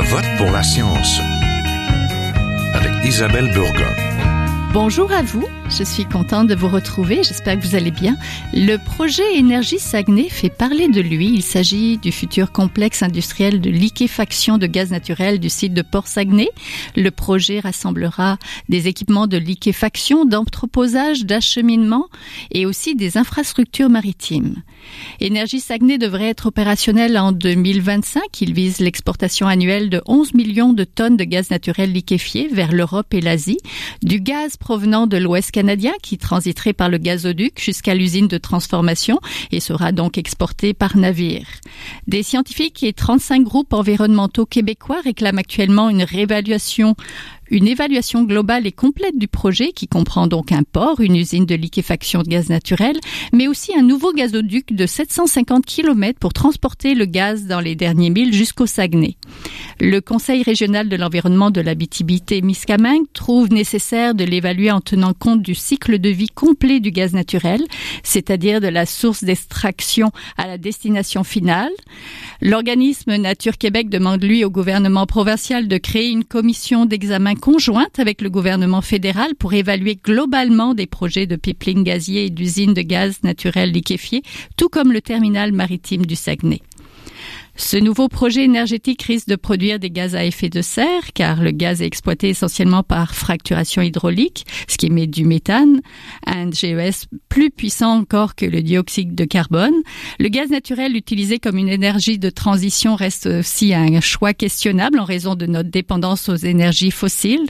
Je vote pour la science avec Isabelle Burgon. Bonjour à vous, je suis contente de vous retrouver, j'espère que vous allez bien. Le projet Énergie Saguenay fait parler de lui. Il s'agit du futur complexe industriel de liquéfaction de gaz naturel du site de Port-Saguenay. Le projet rassemblera des équipements de liquéfaction, d'entreposage, d'acheminement et aussi des infrastructures maritimes. Énergie Saguenay devrait être opérationnel en 2025. Il vise l'exportation annuelle de 11 millions de tonnes de gaz naturel liquéfié vers l'Europe et l'Asie, du gaz provenant de l'Ouest canadien qui transiterait par le gazoduc jusqu'à l'usine de transformation et sera donc exporté par navire. Des scientifiques et 35 groupes environnementaux québécois réclament actuellement une réévaluation une évaluation globale et complète du projet qui comprend donc un port, une usine de liquéfaction de gaz naturel, mais aussi un nouveau gazoduc de 750 km pour transporter le gaz dans les derniers milles jusqu'au Saguenay. Le Conseil régional de l'environnement de l'habitabilité-Miscamingue trouve nécessaire de l'évaluer en tenant compte du cycle de vie complet du gaz naturel, c'est-à-dire de la source d'extraction à la destination finale. L'organisme Nature Québec demande lui au gouvernement provincial de créer une commission d'examen conjointe avec le gouvernement fédéral pour évaluer globalement des projets de pipeline gazier et d'usines de gaz naturel liquéfié, tout comme le terminal maritime du Saguenay. Ce nouveau projet énergétique risque de produire des gaz à effet de serre, car le gaz est exploité essentiellement par fracturation hydraulique, ce qui émet du méthane, un GES plus puissant encore que le dioxyde de carbone. Le gaz naturel utilisé comme une énergie de transition reste aussi un choix questionnable en raison de notre dépendance aux énergies fossiles.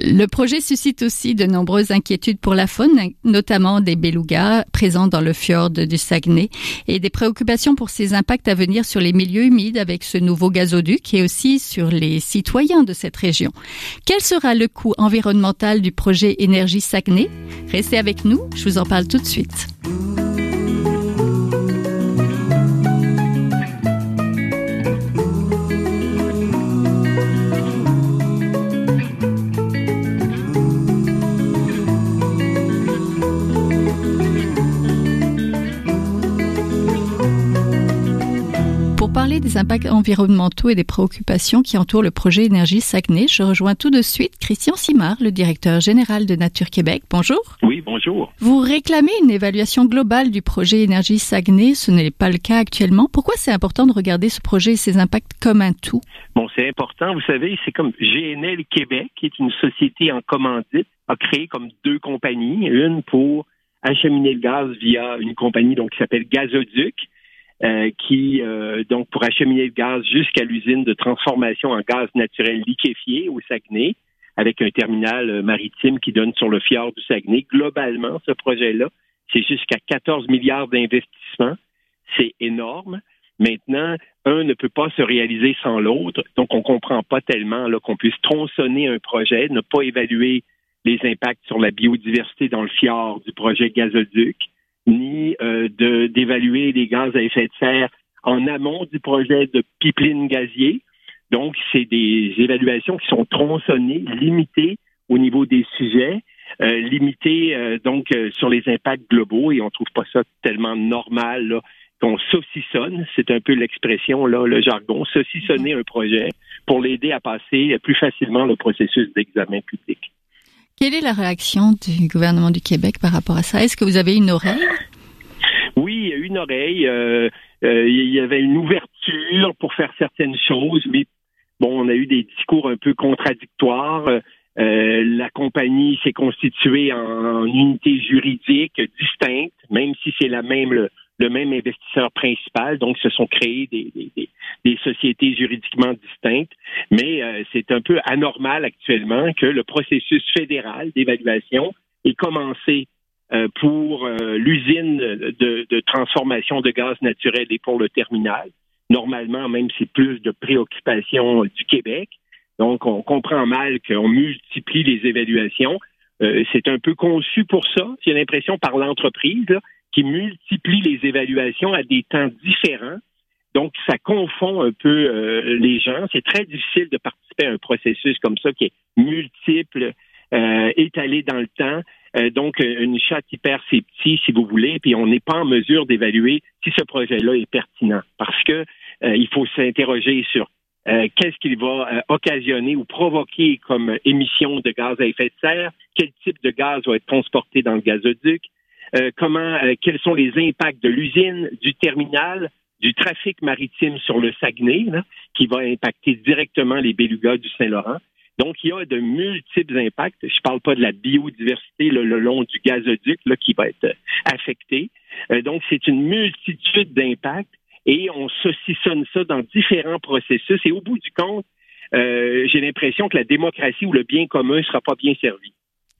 Le projet suscite aussi de nombreuses inquiétudes pour la faune, notamment des belugas présents dans le fjord du Saguenay, et des préoccupations pour ses impacts à venir sur les milieux humide avec ce nouveau gazoduc et aussi sur les citoyens de cette région. Quel sera le coût environnemental du projet Énergie Saguenay? Restez avec nous, je vous en parle tout de suite. Parler des impacts environnementaux et des préoccupations qui entourent le projet Énergie Saguenay, je rejoins tout de suite Christian Simard, le directeur général de Nature Québec. Bonjour. Oui, bonjour. Vous réclamez une évaluation globale du projet Énergie Saguenay. Ce n'est pas le cas actuellement. Pourquoi c'est important de regarder ce projet et ses impacts comme un tout? Bon, c'est important. Vous savez, c'est comme GNL Québec, qui est une société en commandite, a créé comme deux compagnies. Une pour acheminer le gaz via une compagnie donc, qui s'appelle Gazoduc euh, qui, euh, donc, pour acheminer le gaz jusqu'à l'usine de transformation en gaz naturel liquéfié au Saguenay, avec un terminal euh, maritime qui donne sur le fjord du Saguenay. Globalement, ce projet-là, c'est jusqu'à 14 milliards d'investissements. C'est énorme. Maintenant, un ne peut pas se réaliser sans l'autre, donc on comprend pas tellement qu'on puisse tronçonner un projet, ne pas évaluer les impacts sur la biodiversité dans le fjord du projet gazoduc, ni euh, d'évaluer les gaz à effet de serre en amont du projet de pipeline gazier. Donc, c'est des évaluations qui sont tronçonnées, limitées au niveau des sujets, euh, limitées euh, donc euh, sur les impacts globaux, et on trouve pas ça tellement normal qu'on saucissonne, c'est un peu l'expression là, le jargon, saucissonner un projet pour l'aider à passer plus facilement le processus d'examen public. Quelle est la réaction du gouvernement du Québec par rapport à ça? Est-ce que vous avez une oreille? Oui, une oreille. Euh, euh, il y avait une ouverture pour faire certaines choses, mais bon, on a eu des discours un peu contradictoires. Euh, la compagnie s'est constituée en, unité juridique distincte, même si c'est la même même investisseur principal. Donc, se sont créés des, des, des sociétés juridiquement distinctes. Mais euh, c'est un peu anormal actuellement que le processus fédéral d'évaluation ait commencé euh, pour euh, l'usine de, de, transformation de gaz naturel et pour le terminal. Normalement, même c'est plus de préoccupation du Québec. Donc, on comprend mal qu'on multiplie les évaluations. c'est un peu conçu pour ça, j'ai l'impression, par l'entreprise qui multiplie les évaluations à des temps différents. Donc, ça confond un peu euh, les gens. C'est très difficile de participer à un processus comme ça qui est multiple, euh, étalé dans le temps. Euh, donc, une chatte hyper c'est petit, si vous voulez, puis on n'est pas en mesure d'évaluer si ce projet-là est pertinent. Parce que il faut s'interroger sur qu'est-ce qu'il va occasionner ou provoquer comme émission de gaz à effet de serre, quel type de gaz va être transporté dans le gazoduc, comment, quels sont les impacts de l'usine, du terminal, du trafic maritime sur le Saguenay, qui va impacter directement les belugas du Saint-Laurent? Donc, il y a de multiples impacts. Je ne parle pas de la biodiversité le long du gazoduc là, qui va être affecté. Euh, donc, c'est une multitude d'impacts et on saucissonne ça dans différents processus. Et au bout du compte, euh, j'ai l'impression que la démocratie ou le bien commun ne sera pas bien servi.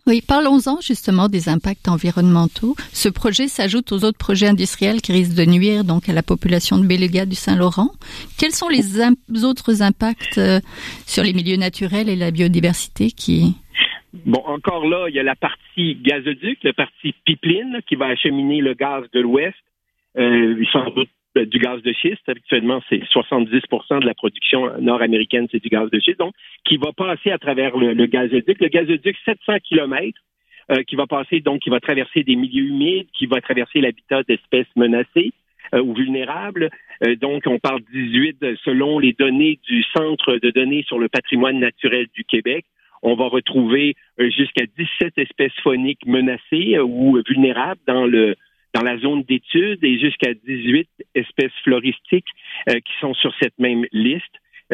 Oui, parlons-en justement des impacts environnementaux. Ce projet s'ajoute aux autres projets industriels qui risquent de nuire donc à la population de Béluga du Saint-Laurent. Quels sont les autres impacts euh, sur les milieux naturels et la biodiversité qui Bon, encore là, il y a la partie gazoduc, la partie pipeline qui va acheminer le gaz de l'Ouest. Euh, du gaz de schiste. Habituellement, c'est 70% de la production nord-américaine, c'est du gaz de schiste. Donc, qui va passer à travers le, gazoduc. Le gazoduc, 700 kilomètres, euh, qui va passer, donc, qui va traverser des milieux humides, qui va traverser l'habitat d'espèces menacées euh, ou vulnérables. donc, on parle 18 selon les données du Centre de données sur le patrimoine naturel du Québec. On va retrouver jusqu'à 17 espèces phoniques menacées ou vulnérables dans le dans la zone d'étude et jusqu'à 18 espèces floristiques euh, qui sont sur cette même liste.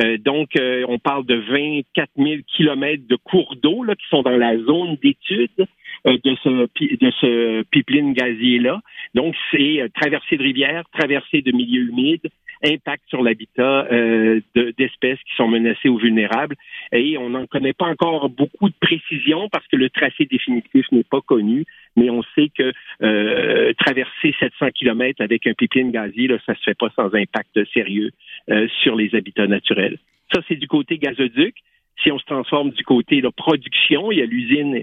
Euh, donc, euh, on parle de 24 000 kilomètres de cours d'eau qui sont dans la zone d'étude de ce de ce pipeline gazier là. Donc, c'est traversée de rivières, traversée de milieux humides, impact sur l'habitat euh, d'espèces qui sont menacées ou vulnérables. Et on n'en connaît pas encore beaucoup de précision parce que le tracé définitif n'est pas connu, mais on sait que euh, traverser 700 km avec un pipeline gazier, là, ça se fait pas sans impact sérieux euh, sur les habitats naturels. Ça, c'est du côté gazoduc. Si on se transforme du côté de production, il y a l'usine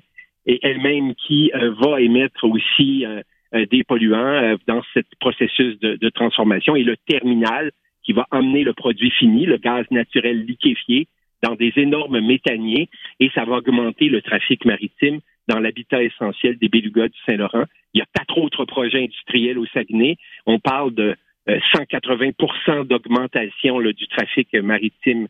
elle-même qui va émettre aussi euh, des polluants euh, dans ce processus de, transformation et le terminal qui va emmener le produit fini, le gaz naturel liquéfié, dans des énormes méthaniers et ça va augmenter le trafic maritime dans l'habitat essentiel des Bélugas du Saint-Laurent. Il y a quatre autres projets industriels au Saguenay. On parle de 180% euh, d'augmentation du trafic maritime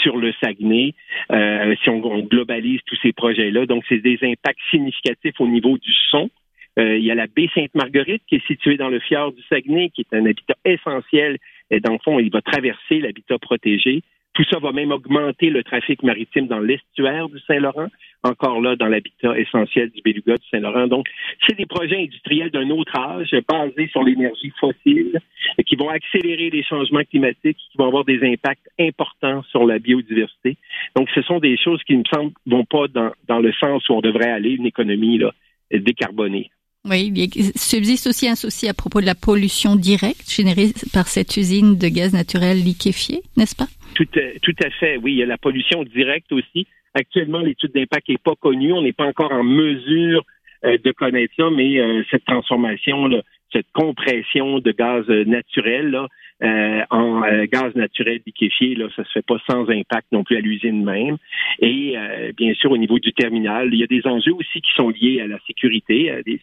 sur le Saguenay, si on, on, globalise tous ces projets-là. Donc, c'est des impacts significatifs au niveau du son, euh, il y a la baie Sainte-Marguerite qui est située dans le fjord du Saguenay, qui est un habitat essentiel. Et dans le fond, il va traverser l'habitat protégé. Tout ça va même augmenter le trafic maritime dans l'estuaire du Saint-Laurent, encore là dans l'habitat essentiel du Béluga du Saint-Laurent. Donc, c'est des projets industriels d'un autre âge, basés sur l'énergie fossile, qui vont accélérer les changements climatiques, qui vont avoir des impacts importants sur la biodiversité. Donc, ce sont des choses qui, me semblent, vont pas dans, dans le sens où on devrait aller, une économie là, décarbonée. Oui, il subsiste aussi un souci à propos de la pollution directe générée par cette usine de gaz naturel liquéfié, n'est-ce pas? Tout tout à fait, oui. Il y a la pollution directe aussi. Actuellement, l'étude d'impact n'est pas connue. On n'est pas encore en mesure euh, de connaître ça, mais euh, cette transformation, là, cette compression de gaz naturel, là, euh, en euh, gaz naturel liquéfié, là, ça se fait pas sans impact non plus à l'usine même. Et euh, bien sûr, au niveau du terminal, il y a des enjeux aussi qui sont liés à la sécurité. Des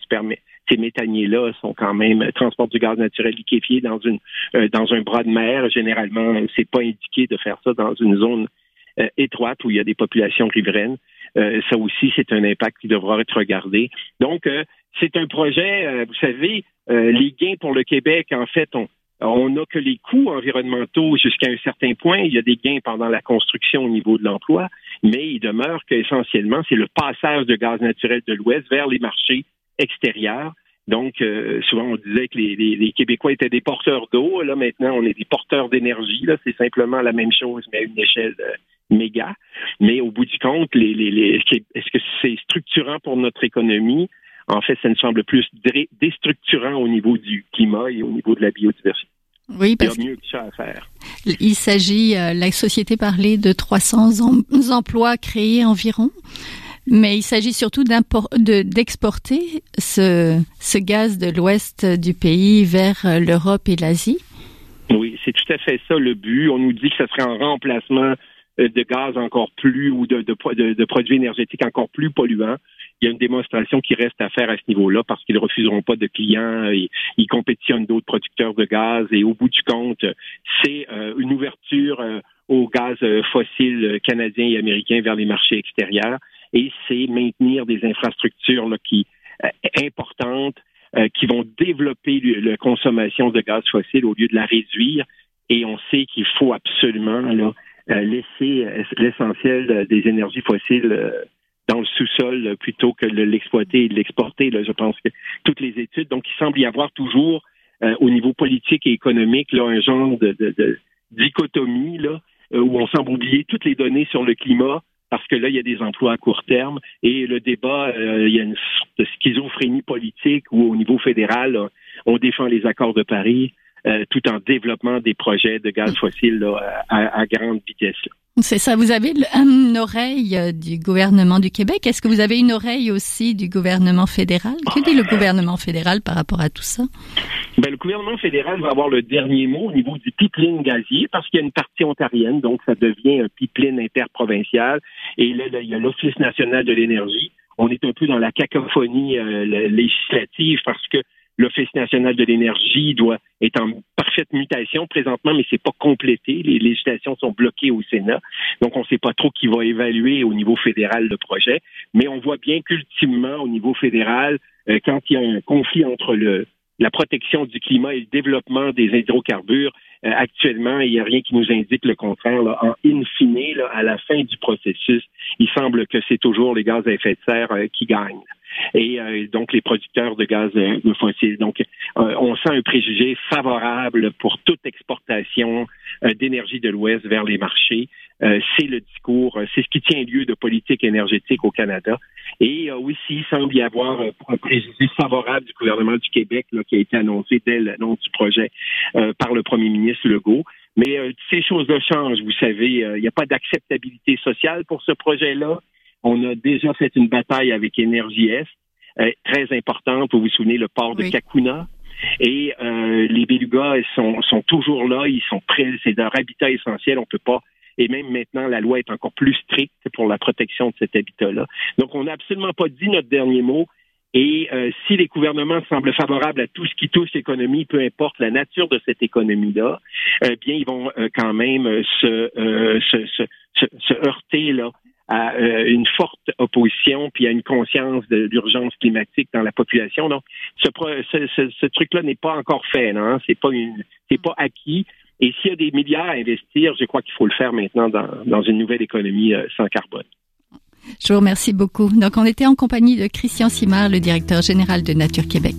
ces méthaniers-là sont quand même transportent du gaz naturel liquéfié dans une dans un bras de mer. Généralement, c'est pas indiqué de faire ça dans une zone étroite où il y a des populations riveraines. ça aussi, c'est un impact qui devra être regardé. Donc, c'est un projet, vous savez, les gains pour le Québec, en fait, on, on n'a que les coûts environnementaux jusqu'à un certain point. Il y a des gains pendant la construction au niveau de l'emploi, mais il demeure qu'essentiellement, c'est le passage de gaz naturel de l'Ouest vers les marchés extérieurs. Donc, euh, souvent, on disait que les, Québécois étaient des porteurs d'eau. Là, maintenant, on est des porteurs d'énergie. Là, c'est simplement la même chose, mais à une échelle euh, méga. Mais au bout du compte, est-ce que c'est structurant pour notre économie? En fait, ça nous semble plus déstructurant au niveau du climat et au niveau de la biodiversité. Oui, parce il y a mieux que ça à faire. Il s'agit, euh, la société parlait de 300 emplois créés environ, mais il s'agit surtout d'exporter ce, ce gaz de l'ouest du pays vers euh, l'Europe et l'Asie. Oui, c'est tout à fait ça le but. On nous dit que ce serait un remplacement de gaz encore plus ou de, de, de, produits énergétiques encore plus polluants. Il y a une démonstration qui reste à faire à ce niveau-là parce qu'ils ne refuseront pas de clients, et, ils compétitionnent d'autres producteurs de gaz et au bout du compte, c'est euh, une ouverture euh, au gaz fossile canadien et américain vers les marchés extérieurs. Et c'est maintenir des infrastructures là, qui importantes qui vont développer la consommation de gaz fossile au lieu de la réduire. Et on sait qu'il faut absolument là, laisser l'essentiel des énergies fossiles dans le sous-sol plutôt que de l'exploiter et de l'exporter. Je pense que toutes les études, donc il semble y avoir toujours euh, au niveau politique et économique là, un genre de, de, dichotomie là, euh, où on semble oublier toutes les données sur le climat parce que là, il y a des emplois à court terme et le débat, euh, il y a une sorte de schizophrénie politique où au niveau fédéral, on défend les accords de Paris tout en développant des projets de gaz fossile à, à, grande vitesse. C'est ça. Vous avez une oreille euh, du gouvernement du Québec. Est-ce que vous avez une oreille aussi du gouvernement fédéral? Que dit le gouvernement fédéral par rapport à tout ça? Ben, le gouvernement fédéral va avoir le dernier mot au niveau du pipeline gazier parce qu'il y a une partie ontarienne, donc ça devient un pipeline interprovincial. Et là, il y a l'Office national de l'énergie. On est un peu dans la cacophonie euh, législative parce que L'Office national de l'énergie doit être en parfaite mutation présentement, mais c'est pas complété. Les législations sont bloquées au Sénat, donc on ne sait pas trop qui va évaluer au niveau fédéral le projet. Mais on voit bien qu'ultimement, au niveau fédéral, euh, quand il y a un conflit entre le, la protection du climat et le développement des hydrocarbures, euh, actuellement, il n'y a rien qui nous indique le contraire. Là. En in fine, là, à la fin du processus, il semble que c'est toujours les gaz à effet de serre euh, qui gagnent et euh, donc les producteurs de gaz euh, de fossile. Donc, euh, on sent un préjugé favorable pour toute exportation d'énergie de l'Ouest vers les marchés. c'est le discours, c'est ce qui tient lieu de politique énergétique au Canada. Et aussi, il semble y avoir un préjugé favorable du gouvernement du Québec là, qui a été annoncé dès l'annonce du projet par le premier ministre Legault. Mais ces choses-là changent, vous savez. Il n'y a pas d'acceptabilité sociale pour ce projet-là. On a déjà fait une bataille avec Énergie Est, euh, très importante. Vous vous souvenez, le port de Kakuna. Et euh, les belugas sont, sont toujours là, ils sont prêts, c'est leur habitat essentiel, on peut pas. Et même maintenant, la loi est encore plus stricte pour la protection de cet habitat-là. Donc, on n'a absolument pas dit notre dernier mot. Et euh, si les gouvernements semblent favorables à tout ce qui touche l'économie, peu importe la nature de cette économie-là, eh bien, ils vont quand même se, se, se, se, heurter là à euh, une forte opposition puis à une conscience de l'urgence climatique dans la population. Donc, ce, truc-là n'est pas encore fait, non? C'est pas c'est pas acquis. Et s'il y a des milliards à investir, je crois qu'il faut le faire maintenant dans, dans une nouvelle économie euh, sans carbone. Je vous remercie beaucoup. Donc, on était en compagnie de Christian Simard, le directeur général de Nature Québec.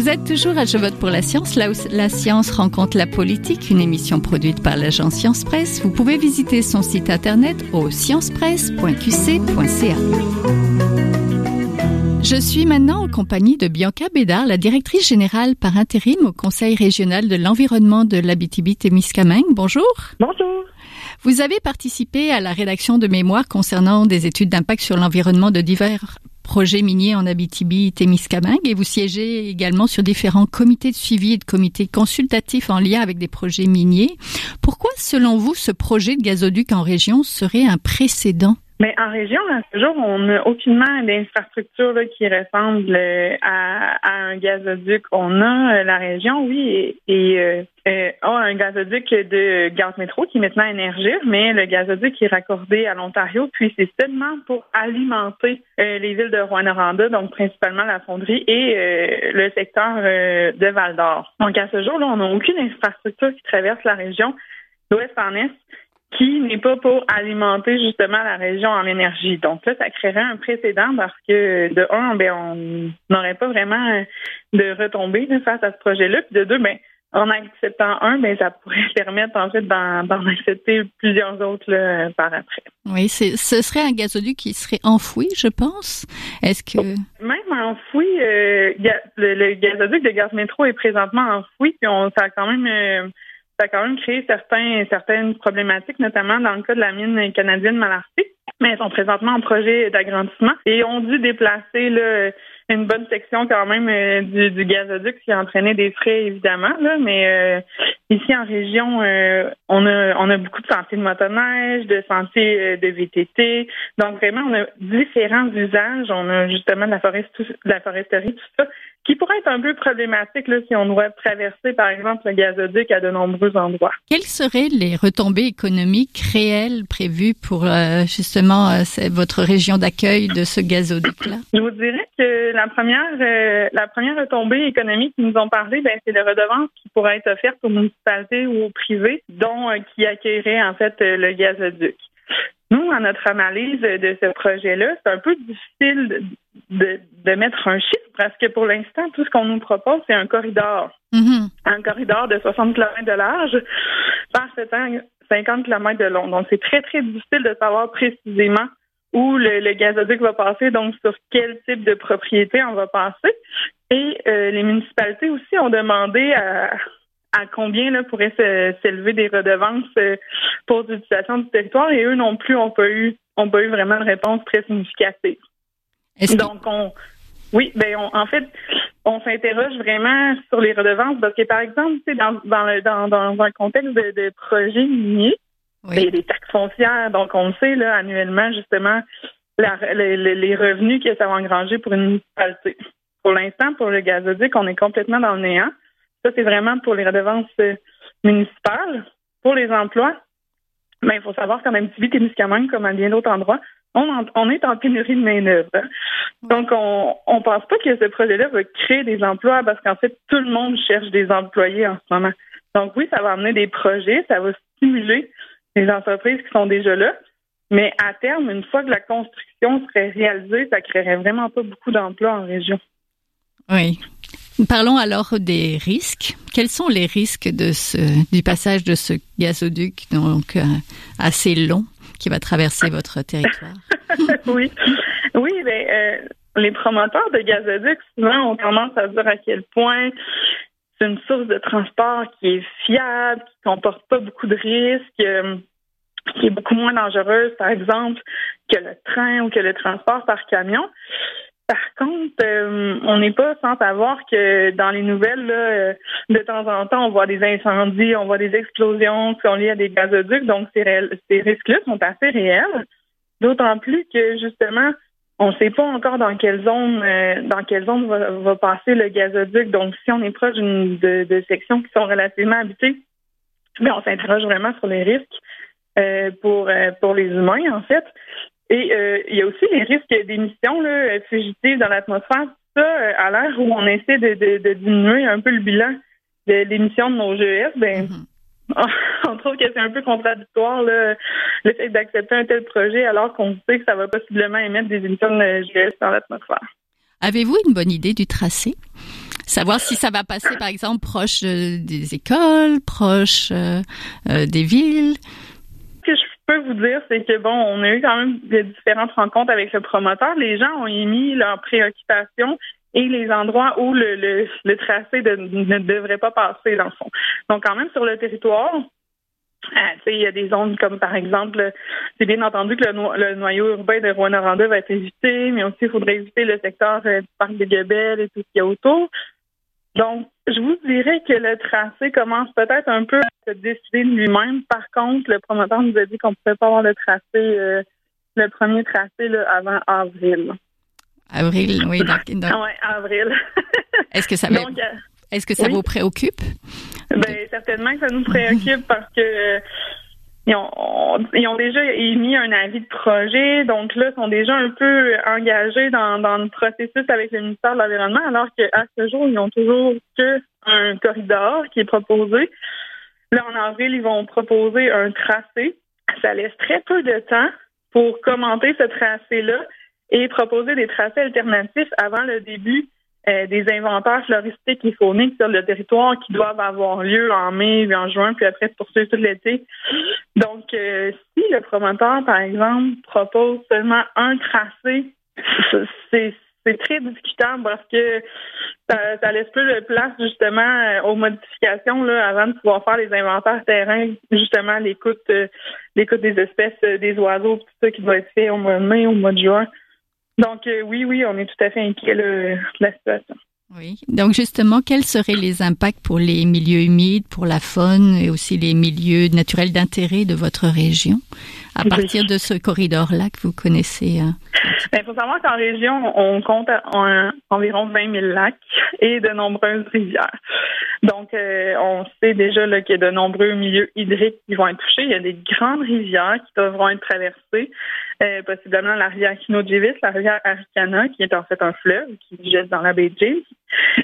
Vous êtes toujours à Je vote pour la science, là où la science rencontre la politique, une émission produite par l'agence Science Presse. Vous pouvez visiter son site internet au sciencepresse.qc.ca. Je suis maintenant en compagnie de Bianca Bédard, la directrice générale par intérim au Conseil régional de l'environnement de l'Abitibi-Témiscamingue. Bonjour. Bonjour. Vous avez participé à la rédaction de mémoires concernant des études d'impact sur l'environnement de divers projet minier en Abitibi-Témiscamingue et vous siégez également sur différents comités de suivi et de comités consultatifs en lien avec des projets miniers. Pourquoi, selon vous, ce projet de gazoduc en région serait un précédent? Mais en région, à ce jour, on n'a aucunement d'infrastructure qui ressemble euh, à, un gazoduc. On a euh, la région, oui, et, euh, a un gazoduc de gaz métro qui est maintenant énergir, mais le gazoduc est raccordé à l'Ontario, puis c'est seulement pour alimenter les villes de Rouen-Noranda, donc principalement la fonderie et le secteur de Val-d'Or. Donc à ce jour, là, on n'a aucune infrastructure qui traverse la région d'ouest en est qui n'est pas pour alimenter justement la région en énergie. Donc là, ça créerait un précédent parce que de un, ben, on n'aurait pas vraiment de retombées face à ce projet-là. Puis de deux, ben, en acceptant un, ben, ça pourrait permettre en fait d'en accepter plusieurs autres là, par après. Oui, ce serait un gazoduc qui serait enfoui, je pense. Est-ce que même enfoui, euh, le, gazoduc de gaz métro est présentement enfoui, puis on ça a quand même euh, ça a quand même créé certains, certaines problématiques, notamment dans le cas de la mine canadienne Malartic. Mais elles sont présentement en projet d'agrandissement et ont dû déplacer là, une bonne section quand même euh, du, du, gazoduc qui a entraîné des frais évidemment. Mais euh, ici en région, euh, on a on a beaucoup de sentiers de motoneige, de sentiers de VTT. Donc vraiment, on a différents usages. On a justement de la forêt, de la foresterie, tout ça qui pourrait être un peu problématique là, si on doit traverser, par exemple, le gazoduc à de nombreux endroits. Quelles seraient les retombées économiques réelles prévues pour euh, justement euh, votre région d'accueil de ce gazoduc-là? Je vous dirais que la première, euh, la première retombée économique qui nous ont parlé, ben, c'est les redevances qui pourraient être offertes aux municipalités ou aux privés, dont qui accueilleraient en fait le gazoduc. Nous, à notre analyse de ce projet-là, c'est un peu difficile de, de, mettre un chiffre parce que pour l'instant, tout ce qu'on nous propose, c'est un corridor. Mm-hmm. Un corridor de 60 km de large par 50 km de long. Donc, c'est très, très difficile de savoir précisément où le, gazoduc va passer, donc sur quel type de propriété on va passer. Et euh, les municipalités aussi ont demandé à, à combien là, pourraient s'élever des redevances euh, pour l'utilisation du territoire et eux non plus n'ont pas eu ont pas eu vraiment de réponse très significative. Donc on oui, ben en fait, on s'interroge vraiment sur les redevances parce que par exemple, dans dans, le, dans, dans un contexte de, de projet minier, ben, il y a des taxes foncières, donc on le sait là annuellement justement les, les, revenus que ça va engranger pour une municipalité. Pour l'instant, pour le gazoduc, on est complètement dans le néant. Ça, c'est vraiment pour les redevances euh, municipales. Pour les emplois, mais ben, il faut savoir qu'en Abitibi-Témiscamingue, comme à bien d'autres endroits, on, on, est en pénurie de main-d'œuvre. Donc, on ne pense pas que ce projet-là va créer des emplois parce qu'en fait, tout le monde cherche des employés en ce moment. Donc, oui, ça va amener des projets, ça va stimuler les entreprises qui sont déjà là. Mais à terme, une fois que la construction serait réalisée, ça créerait vraiment pas beaucoup d'emplois en région. Oui. Parlons alors des risques. Quels sont les risques de ce, du passage de ce gazoduc donc euh, assez long qui va traverser votre territoire Oui, oui, ben, euh, les promoteurs de gazoduc souvent ont tendance à dire à quel point c'est une source de transport qui est fiable, qui comporte pas beaucoup de risques. Euh, qui est beaucoup moins dangereuse, par exemple, que le train ou que le transport par camion. Par contre, euh, on n'est pas sans savoir que dans les nouvelles, euh, de temps en temps, on voit des incendies, on voit des explosions qui sont liées à des gazoducs, donc ces, risques-là sont assez réels. D'autant plus que justement, on ne sait pas encore dans quelle zone euh, dans va, passer le gazoduc. Donc, si on est proche de, de, sections qui sont relativement habitées, bien, on s'interroge vraiment sur les risques pour les humains en fait. Et euh, il y a aussi les risques d'émissions fugitives dans l'atmosphère. Ça, euh, à l'heure où on essaie de, diminuer un peu le bilan de l'émission de nos GES, ben, mm-hmm. on trouve que c'est un peu contradictoire le fait d'accepter un tel projet alors qu'on sait que ça va possiblement émettre des émissions de GES dans l'atmosphère. Avez-vous une bonne idée du tracé? Savoir si ça va passer, par exemple, proche des écoles, proche euh, des villes? Peux vous dire, c'est que bon, on a eu quand même des différentes rencontres avec le promoteur. Les gens ont émis leurs préoccupations et les endroits où le, le, tracé ne devrait pas passer, dans le fond. Donc, quand même, sur le territoire, euh, il y a des zones comme, par exemple, c'est bien entendu que le, noyau urbain de Rouen-Noranda va être évité, mais aussi, il faudrait éviter le secteur euh, du parc de Gabelle et tout ce qu'il y a autour. Donc, je vous dirais que le tracé commence peut-être un peu à se décider de lui-même. Par contre, le promoteur nous a dit qu'on ne pouvait pas avoir le tracé, euh, le premier tracé là, avant avril. Avril, oui. Donc, oui, avril. Est-ce que ça, euh, est-ce que ça vous préoccupe? Ben, certainement que ça nous préoccupe parce que ils ont, déjà émis un avis de projet, donc là, ils sont déjà un peu engagés dans, le processus avec le ministère de l'Environnement, alors qu'à ce jour, ils n'ont toujours qu'un corridor qui est proposé. Là, en avril, ils vont proposer un tracé. Ça laisse très peu de temps pour commenter ce tracé-là et proposer des tracés alternatifs avant le début euh, des inventaires floristiques et fauniques sur le territoire qui doivent avoir lieu en mai en juin, puis après poursuivre tout l'été. Donc, euh, si le promoteur, par exemple, propose seulement un tracé, c'est très discutable parce que ça, laisse plus de place justement euh, aux modifications là, avant de pouvoir faire les inventaires terrain, justement l'écoute l'écoute des espèces des oiseaux, tout ça qui doit être fait au mois de mai, au mois de juin. Donc euh, oui, oui, on est tout à fait inquiet de la situation. Oui. Donc justement, quels seraient les impacts pour les milieux humides, pour la faune et aussi les milieux naturels d'intérêt de votre région? À partir de ce corridor-là que vous connaissez? Il ben, faut savoir qu'en région, on compte environ 20 000 lacs et de nombreuses rivières. Donc, euh, on sait déjà qu'il y a de nombreux milieux hydriques qui vont être touchés. Il y a des grandes rivières qui devront être traversées, euh, possiblement la rivière Kinojivit, la rivière Arikana, qui est en fait un fleuve qui jette dans la baie de James,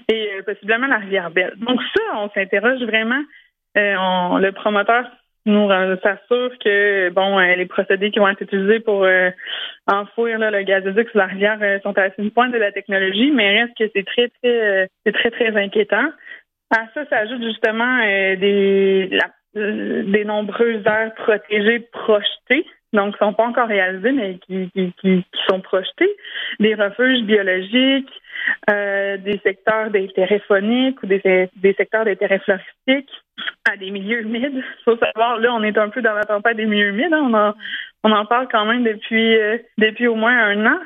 et euh, possiblement la rivière Belle. Donc ça, on s'interroge vraiment. On, le promoteur nous s'assure que bon les procédés qui vont être utilisés pour enfouir le gazoduc sur la rivière sont à une pointe de la technologie, mais reste que c'est très très c'est très très inquiétant. À ça s'ajoute justement euh, des, euh, des nombreuses aires protégées projetées, donc qui sont pas encore réalisées, mais qui, qui, qui, sont projetées, des refuges biologiques, euh, des secteurs d'intérêt phonique ou des, des secteurs d'intérêt floristique à des milieux humides. Il faut savoir, là, on est un peu dans la tempête des milieux humides. Hein. On, en, on en parle quand même depuis, depuis au moins un an.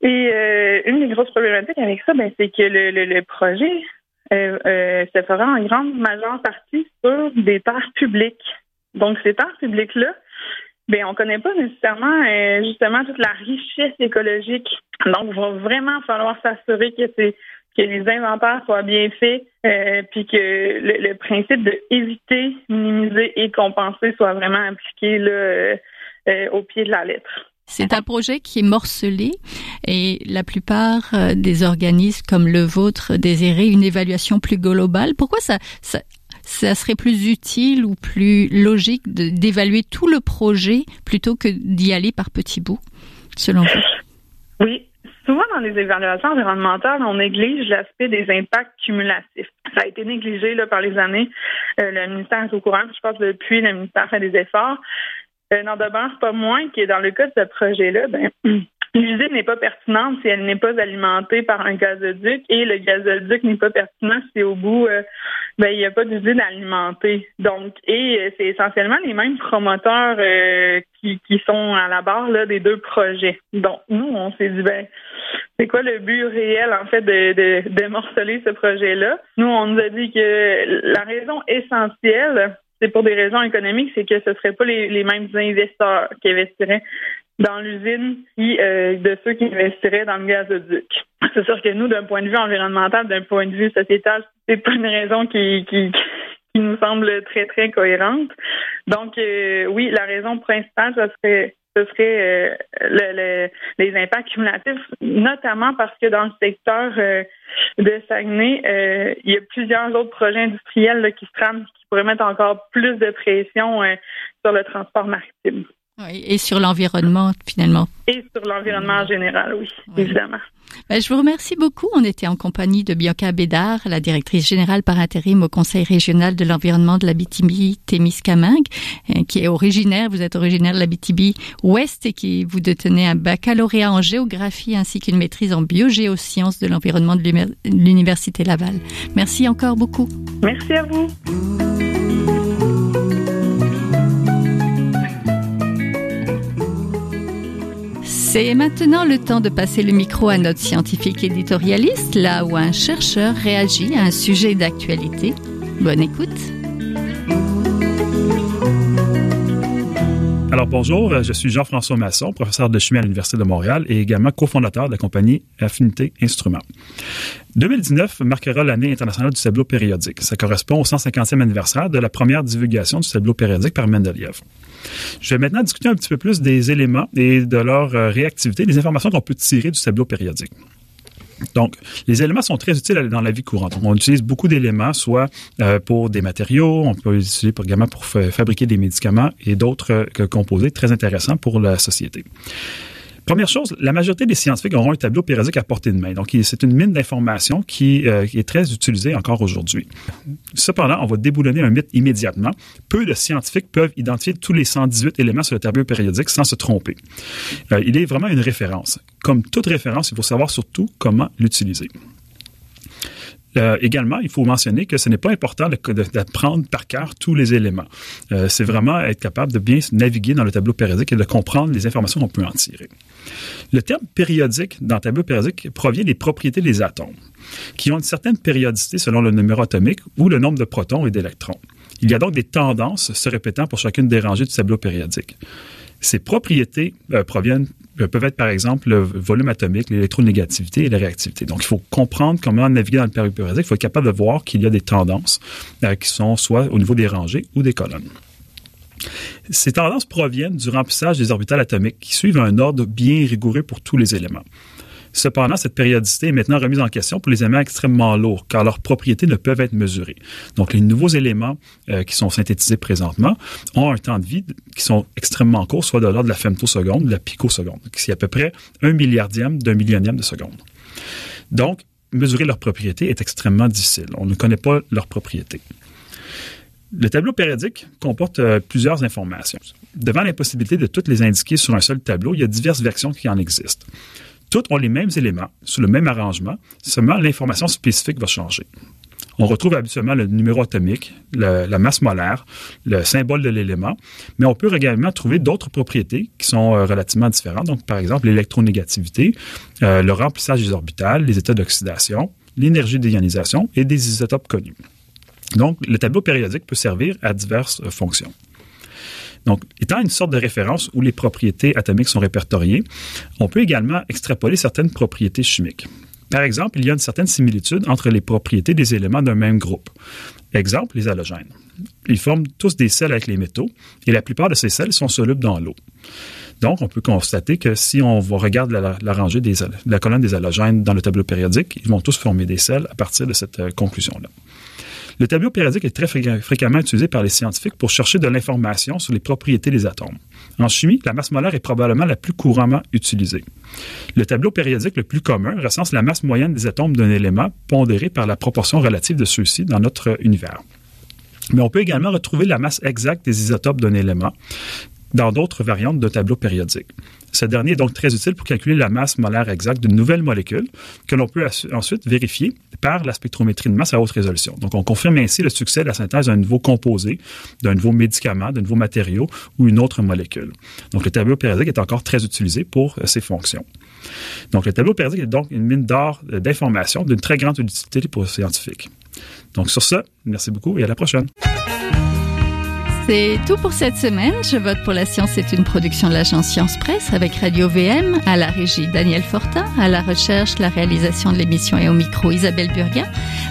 Et une des grosses problématiques avec ça, ben, c'est que le, le, le projet euh, euh, se fera en grande majeure partie sur des terres publiques. Donc, ces terres publiques-là, ben, on connaît pas nécessairement euh, justement toute la richesse écologique. Donc, il va vraiment falloir s'assurer que c'est que les inventaires soient bien faits, euh, puis que le, principe de éviter, minimiser et compenser soit vraiment appliqué là, au pied de la lettre. C'est un projet qui est morcelé et la plupart euh, des organismes comme le vôtre désiraient une évaluation plus globale. Pourquoi ça, ça, ça serait plus utile ou plus logique d'évaluer tout le projet plutôt que d'y aller par petits bouts, selon vous? Oui, Souvent, dans les évaluations environnementales, on néglige l'aspect des impacts cumulatifs. Ça a été négligé là, par les années. Euh, le ministère est au courant. Je pense depuis, le ministère fait des efforts. Euh, n'en demeure pas moins que dans le cas de ce projet-là, ben, l'usine n'est pas pertinente si elle n'est pas alimentée par un gazoduc et le gazoduc n'est pas pertinent si au bout euh, ben, il n'y a pas d'usine alimentée. Donc, et euh, c'est essentiellement les mêmes promoteurs qui, qui sont à la barre là, des deux projets. Donc, nous, on s'est dit ben c'est quoi le but réel en fait de, de, morceler ce projet-là? Nous, on nous a dit que la raison essentielle c'est pour des raisons économiques, c'est que ce ne seraient pas les, mêmes investisseurs qui investiraient dans l'usine euh, de ceux qui investiraient dans le gazoduc. C'est sûr que nous, d'un point de vue environnemental, d'un point de vue sociétal, c'est pas une raison qui, qui, qui nous semble très, très cohérente. Donc, euh, oui, la raison principale, ce serait ce serait euh, les impacts cumulatifs, notamment parce que dans le secteur euh, de Saguenay, euh, il y a plusieurs autres projets industriels qui se trament, qui pourraient mettre encore plus de pression sur le transport maritime. Oui, et sur l'environnement, finalement. Et sur l'environnement en général, oui, évidemment. Ben, je vous remercie beaucoup. On était en compagnie de Bianca Bédard, la directrice générale par intérim au Conseil régional de l'environnement de la BTB-Témiscamingue, euh, qui est originaire, vous êtes originaire de la BTB-Ouest et qui vous détenez un baccalauréat en géographie ainsi qu'une maîtrise en biogéosciences de l'environnement de l'Université Laval. Merci encore beaucoup. Merci à vous. C'est maintenant le temps de passer le micro à notre scientifique éditorialiste, là où un chercheur réagit à un sujet d'actualité. Bonne écoute. Alors bonjour, je suis Jean-François Masson, professeur de chimie à l'Université de Montréal et également cofondateur de la compagnie Affinité Instruments. 2019 marquera l'année internationale du tableau périodique. Ça correspond au 150e anniversaire de la première divulgation du tableau périodique par Mendeleev. Je vais maintenant discuter un petit peu plus des éléments et de leur euh, réactivité, des informations qu'on peut tirer du tableau périodique. Donc, les éléments sont très utiles dans la vie courante. On utilise beaucoup d'éléments, soit euh, pour des matériaux, on peut les utiliser également pour fabriquer des médicaments et d'autres euh, composés très intéressants pour la société. Première chose, la majorité des scientifiques auront un tableau périodique à portée de main. Donc, c'est une mine d'informations qui, euh, qui, est très utilisée encore aujourd'hui. Cependant, on va déboulonner un mythe immédiatement. Peu de scientifiques peuvent identifier tous les 118 éléments sur le tableau périodique sans se tromper. Euh, il est vraiment une référence. Comme toute référence, il faut savoir surtout comment l'utiliser. Euh, également, il faut mentionner que ce n'est pas important d'apprendre par cœur tous les éléments. Euh, c'est vraiment être capable de bien naviguer dans le tableau périodique et de comprendre les informations qu'on peut en tirer. Le terme périodique dans le tableau périodique provient des propriétés des atomes, qui ont une certaine périodicité selon le numéro atomique ou le nombre de protons et d'électrons. Il y a donc des tendances se répétant pour chacune des rangées du tableau périodique. Ces propriétés euh, proviennent peuvent être par exemple le volume atomique, l'électronégativité et la réactivité. Donc, il faut comprendre comment naviguer dans le périodique. Il faut être capable de voir qu'il y a des tendances euh, qui sont soit au niveau des rangées ou des colonnes. Ces tendances proviennent du remplissage des orbitales atomiques qui suivent un ordre bien rigoureux pour tous les éléments. Cependant, cette périodicité est maintenant remise en question pour les éléments extrêmement lourds, car leurs propriétés ne peuvent être mesurées. Donc, les nouveaux éléments euh, qui sont synthétisés présentement ont un temps de vie qui sont extrêmement courts, soit de l'ordre de la femtoseconde, de la picoseconde, qui est à peu près un milliardième d'un millionième de seconde. Donc, mesurer leurs propriétés est extrêmement difficile. On ne connaît pas leurs propriétés. Le tableau périodique comporte euh, plusieurs informations. Devant l'impossibilité de toutes les indiquer sur un seul tableau, il y a diverses versions qui en existent. Toutes ont les mêmes éléments, sous le même arrangement, seulement l'information spécifique va changer. On retrouve habituellement le numéro atomique, la masse molaire, le symbole de l'élément, mais on peut également trouver d'autres propriétés qui sont euh, relativement différentes. Donc, par exemple, l'électronégativité, euh, le remplissage des orbitales, les états d'oxydation, l'énergie d'ionisation et des isotopes connus. Donc, le tableau périodique peut servir à diverses euh, fonctions. Donc, étant une sorte de référence où les propriétés atomiques sont répertoriées, on peut également extrapoler certaines propriétés chimiques. Par exemple, il y a une certaine similitude entre les propriétés des éléments d'un même groupe. Exemple, les halogènes. Ils forment tous des sels avec les métaux et la plupart de ces sels sont solubles dans l'eau. Donc, on peut constater que si on regarde la, rangée la colonne des halogènes dans le tableau périodique, ils vont tous former des sels à partir de cette euh, conclusion-là. Le tableau périodique est très fréquemment utilisé par les scientifiques pour chercher de l'information sur les propriétés des atomes. En chimie, la masse molaire est probablement la plus couramment utilisée. Le tableau périodique le plus commun recense la masse moyenne des atomes d'un élément pondéré par la proportion relative de ceux-ci dans notre univers. Mais on peut également retrouver la masse exacte des isotopes d'un élément dans d'autres variantes de tableau périodique. Ce dernier est donc très utile pour calculer la masse molaire exacte d'une nouvelle molécule que l'on peut ensuite vérifier par la spectrométrie de masse à haute résolution. Donc, on confirme ainsi le succès de la synthèse d'un nouveau composé, d'un nouveau médicament, d'un nouveau matériau ou une autre molécule. Donc, le tableau périodique est encore très utilisé pour euh, ces fonctions. Donc, le tableau périodique est donc une mine d'or euh, d'informations d'une très grande utilité pour les scientifiques. Donc, sur ce, merci beaucoup et à la prochaine. C'est tout pour cette semaine. Je vote pour la science c'est une production de l'agence Science Presse avec Radio VM, à la régie Daniel Fortin, à la recherche, la réalisation de l'émission et au micro Isabelle Burga.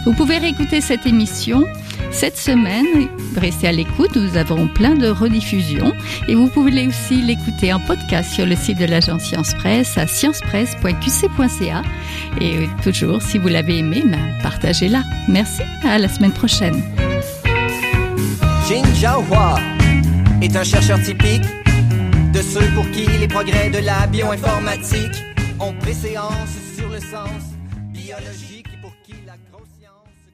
Vous pouvez réécouter cette émission cette semaine. Restez à l'écoute, nous avons plein de rediffusions et vous pouvez aussi l'écouter en podcast sur le site de l'agence Science Presse à sciencepresse.qc.ca et toujours, si vous l'avez aimé, ben, partagez-la. Merci, à la semaine prochaine. Jin Jiahua est un chercheur typique de ceux pour qui les progrès de la bioinformatique ont préséance sur le sens biologique.